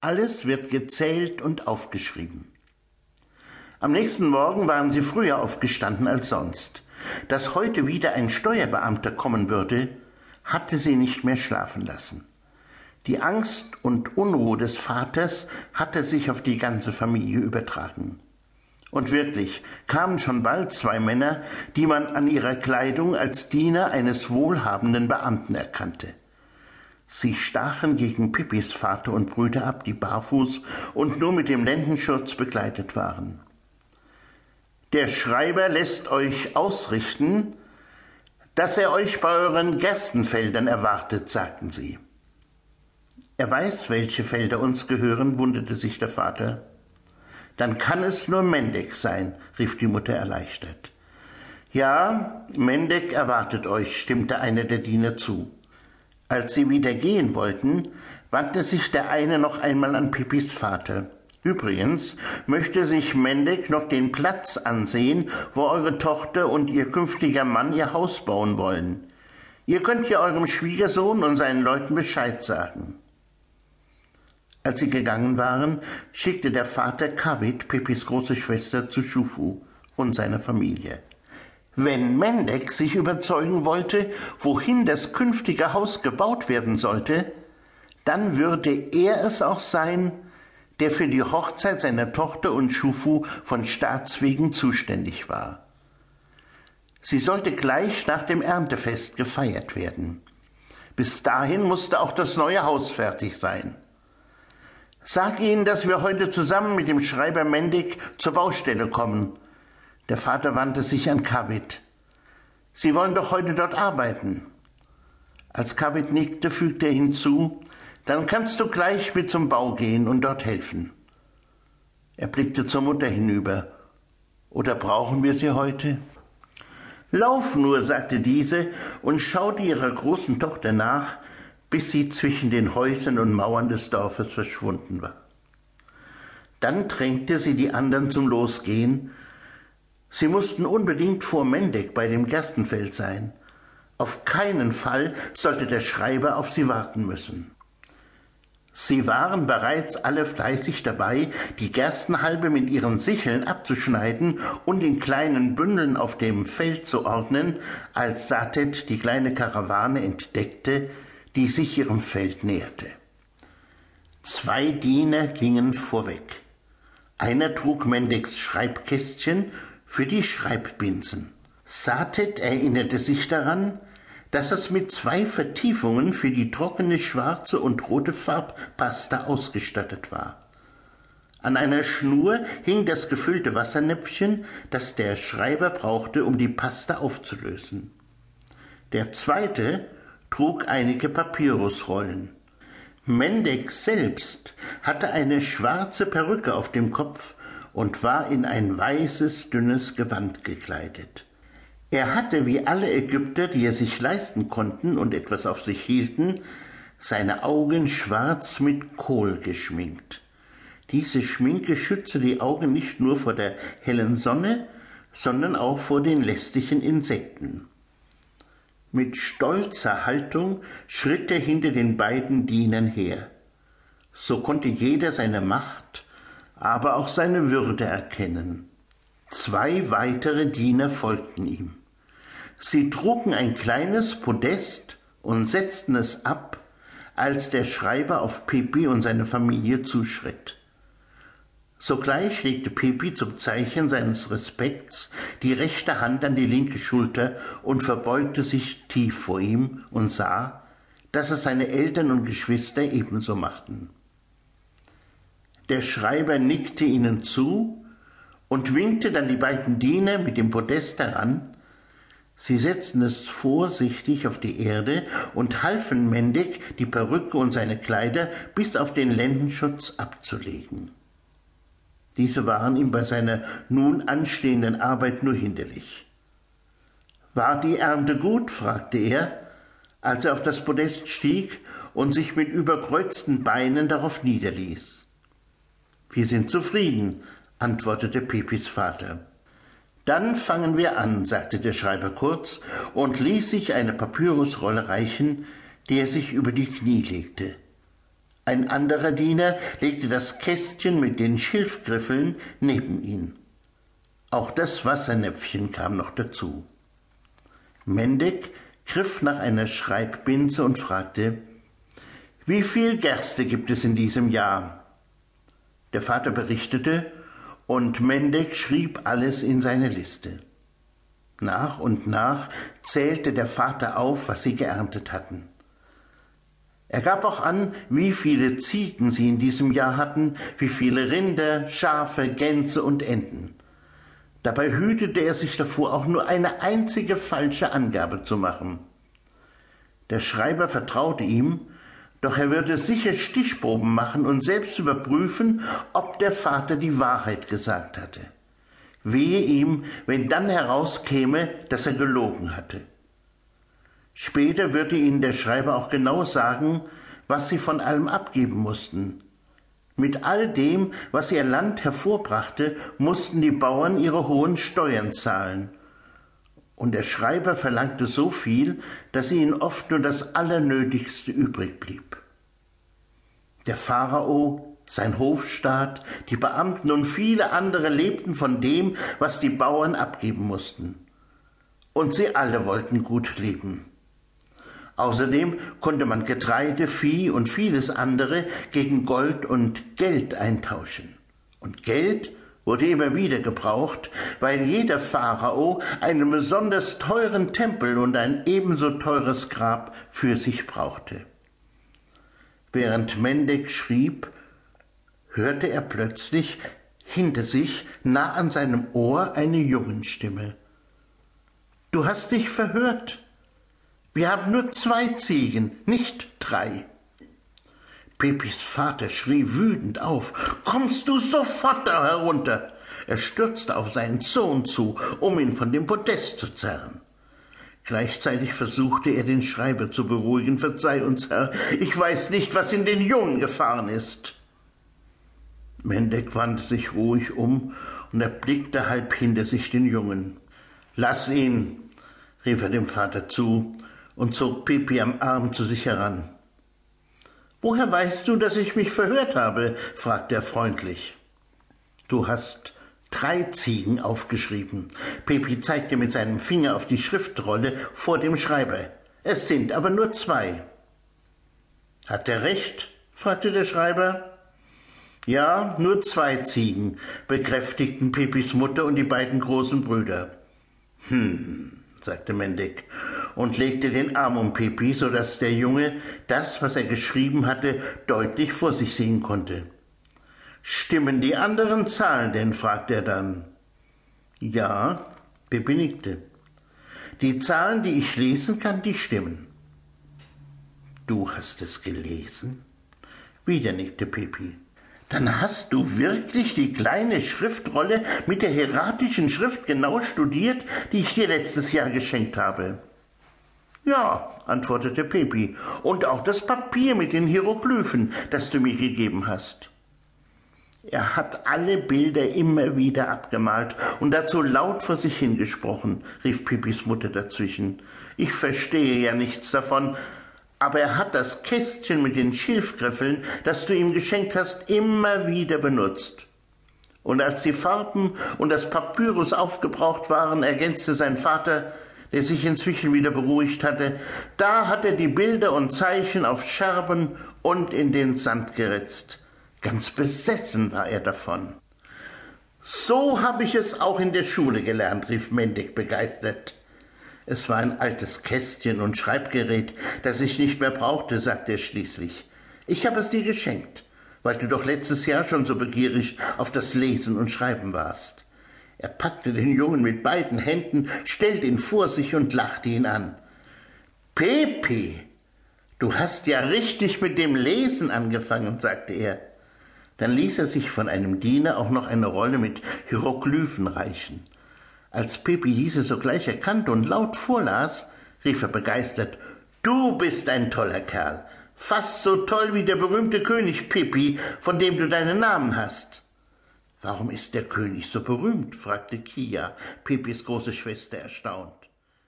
Alles wird gezählt und aufgeschrieben. Am nächsten Morgen waren sie früher aufgestanden als sonst. Dass heute wieder ein Steuerbeamter kommen würde, hatte sie nicht mehr schlafen lassen. Die Angst und Unruhe des Vaters hatte sich auf die ganze Familie übertragen. Und wirklich kamen schon bald zwei Männer, die man an ihrer Kleidung als Diener eines wohlhabenden Beamten erkannte. Sie stachen gegen Pippis Vater und Brüder ab, die barfuß und nur mit dem Lendenschurz begleitet waren. Der Schreiber lässt euch ausrichten, dass er euch bei euren Gerstenfeldern erwartet, sagten sie. Er weiß, welche Felder uns gehören, wunderte sich der Vater. Dann kann es nur Mendek sein, rief die Mutter erleichtert. Ja, Mendek erwartet euch, stimmte einer der Diener zu. Als sie wieder gehen wollten, wandte sich der eine noch einmal an Pipis Vater. Übrigens möchte sich Mendek noch den Platz ansehen, wo eure Tochter und ihr künftiger Mann ihr Haus bauen wollen. Ihr könnt ja eurem Schwiegersohn und seinen Leuten Bescheid sagen. Als sie gegangen waren, schickte der Vater Kavit, Pepis große Schwester, zu Schufu und seiner Familie. Wenn Mendek sich überzeugen wollte, wohin das künftige Haus gebaut werden sollte, dann würde er es auch sein, der für die Hochzeit seiner Tochter und Schufu von Staatswegen zuständig war. Sie sollte gleich nach dem Erntefest gefeiert werden. Bis dahin musste auch das neue Haus fertig sein. Sag ihnen, dass wir heute zusammen mit dem Schreiber Mendig zur Baustelle kommen. Der Vater wandte sich an Kavit. Sie wollen doch heute dort arbeiten. Als Kavit nickte, fügte er hinzu, dann kannst du gleich mit zum Bau gehen und dort helfen. Er blickte zur Mutter hinüber. Oder brauchen wir sie heute? Lauf nur, sagte diese und schaute ihrer großen Tochter nach, bis sie zwischen den Häusern und Mauern des Dorfes verschwunden war. Dann drängte sie die anderen zum Losgehen. Sie mussten unbedingt vor Mendek bei dem Gerstenfeld sein. Auf keinen Fall sollte der Schreiber auf sie warten müssen. Sie waren bereits alle fleißig dabei, die Gerstenhalbe mit ihren Sicheln abzuschneiden und in kleinen Bündeln auf dem Feld zu ordnen, als Satet die kleine Karawane entdeckte, die sich ihrem Feld näherte. Zwei Diener gingen vorweg. Einer trug Mendeks Schreibkästchen für die Schreibbinsen. Satet erinnerte sich daran, dass es mit zwei Vertiefungen für die trockene schwarze und rote Farbpasta ausgestattet war. An einer Schnur hing das gefüllte Wassernäpfchen, das der Schreiber brauchte, um die Pasta aufzulösen. Der zweite trug einige Papyrusrollen. Mendek selbst hatte eine schwarze Perücke auf dem Kopf und war in ein weißes, dünnes Gewand gekleidet. Er hatte, wie alle Ägypter, die es sich leisten konnten und etwas auf sich hielten, seine Augen schwarz mit Kohl geschminkt. Diese Schminke schützte die Augen nicht nur vor der hellen Sonne, sondern auch vor den lästigen Insekten. Mit stolzer Haltung schritt er hinter den beiden Dienern her. So konnte jeder seine Macht, aber auch seine Würde erkennen. Zwei weitere Diener folgten ihm. Sie trugen ein kleines Podest und setzten es ab, als der Schreiber auf Pepi und seine Familie zuschritt. Sogleich legte Pepi zum Zeichen seines Respekts die rechte Hand an die linke Schulter und verbeugte sich tief vor ihm und sah, dass es seine Eltern und Geschwister ebenso machten. Der Schreiber nickte ihnen zu und winkte dann die beiden Diener mit dem Podest heran, Sie setzten es vorsichtig auf die Erde und halfen Mendig, die Perücke und seine Kleider bis auf den Lendenschutz abzulegen. Diese waren ihm bei seiner nun anstehenden Arbeit nur hinderlich. War die Ernte gut? fragte er, als er auf das Podest stieg und sich mit überkreuzten Beinen darauf niederließ. Wir sind zufrieden, antwortete Pepis Vater. Dann fangen wir an, sagte der Schreiber kurz und ließ sich eine Papyrusrolle reichen, die er sich über die Knie legte. Ein anderer Diener legte das Kästchen mit den Schilfgriffeln neben ihn. Auch das Wassernäpfchen kam noch dazu. Mendek griff nach einer Schreibbinse und fragte, wie viel Gerste gibt es in diesem Jahr? Der Vater berichtete, und Mendek schrieb alles in seine Liste. Nach und nach zählte der Vater auf, was sie geerntet hatten. Er gab auch an, wie viele Ziegen sie in diesem Jahr hatten, wie viele Rinder, Schafe, Gänse und Enten. Dabei hütete er sich davor, auch nur eine einzige falsche Angabe zu machen. Der Schreiber vertraute ihm, doch er würde sicher Stichproben machen und selbst überprüfen, ob der Vater die Wahrheit gesagt hatte. Wehe ihm, wenn dann herauskäme, dass er gelogen hatte. Später würde ihnen der Schreiber auch genau sagen, was sie von allem abgeben mussten. Mit all dem, was ihr Land hervorbrachte, mussten die Bauern ihre hohen Steuern zahlen. Und der Schreiber verlangte so viel, dass ihnen oft nur das Allernötigste übrig blieb. Der Pharao, sein Hofstaat, die Beamten und viele andere lebten von dem, was die Bauern abgeben mussten. Und sie alle wollten gut leben. Außerdem konnte man Getreide, Vieh und vieles andere gegen Gold und Geld eintauschen. Und Geld wurde immer wieder gebraucht, weil jeder Pharao einen besonders teuren Tempel und ein ebenso teures Grab für sich brauchte. Während Mendek schrieb, hörte er plötzlich hinter sich, nah an seinem Ohr, eine Jungenstimme. Du hast dich verhört. Wir haben nur zwei Ziegen, nicht drei. Pepis Vater schrie wütend auf. Kommst du sofort da herunter? Er stürzte auf seinen Sohn zu, um ihn von dem Podest zu zerren. Gleichzeitig versuchte er den Schreiber zu beruhigen. Verzeih uns, Herr, ich weiß nicht, was in den Jungen gefahren ist. Mendek wandte sich ruhig um und erblickte halb hinter sich den Jungen. Lass ihn, rief er dem Vater zu und zog Pipi am Arm zu sich heran. Woher weißt du, dass ich mich verhört habe? fragte er freundlich. Du hast drei Ziegen aufgeschrieben. Pepi zeigte mit seinem Finger auf die Schriftrolle vor dem Schreiber. Es sind aber nur zwei. Hat er recht? fragte der Schreiber. Ja, nur zwei Ziegen, bekräftigten Pepis Mutter und die beiden großen Brüder. Hm, sagte Mendek und legte den Arm um Pepi, so dass der Junge das, was er geschrieben hatte, deutlich vor sich sehen konnte. Stimmen die anderen Zahlen denn? fragte er dann. Ja, Pepi nickte. Die Zahlen, die ich lesen kann, die stimmen. Du hast es gelesen? Wieder nickte Pepi. Dann hast du wirklich die kleine Schriftrolle mit der hieratischen Schrift genau studiert, die ich dir letztes Jahr geschenkt habe. Ja, antwortete Pepi, und auch das Papier mit den Hieroglyphen, das du mir gegeben hast. Er hat alle Bilder immer wieder abgemalt und dazu laut vor sich hingesprochen, rief Pipis Mutter dazwischen. Ich verstehe ja nichts davon, aber er hat das Kästchen mit den Schilfgriffeln, das du ihm geschenkt hast, immer wieder benutzt. Und als die Farben und das Papyrus aufgebraucht waren, ergänzte sein Vater, der sich inzwischen wieder beruhigt hatte, da hat er die Bilder und Zeichen auf Scherben und in den Sand geritzt. Ganz besessen war er davon. So habe ich es auch in der Schule gelernt, rief Mendig begeistert. Es war ein altes Kästchen und Schreibgerät, das ich nicht mehr brauchte, sagte er schließlich. Ich habe es dir geschenkt, weil du doch letztes Jahr schon so begierig auf das Lesen und Schreiben warst. Er packte den Jungen mit beiden Händen, stellte ihn vor sich und lachte ihn an. Pepe, du hast ja richtig mit dem Lesen angefangen, sagte er. Dann ließ er sich von einem Diener auch noch eine Rolle mit Hieroglyphen reichen. Als Pepi diese sogleich erkannte und laut vorlas, rief er begeistert Du bist ein toller Kerl, fast so toll wie der berühmte König Pepi, von dem du deinen Namen hast. Warum ist der König so berühmt? fragte Kia, Pepis große Schwester, erstaunt.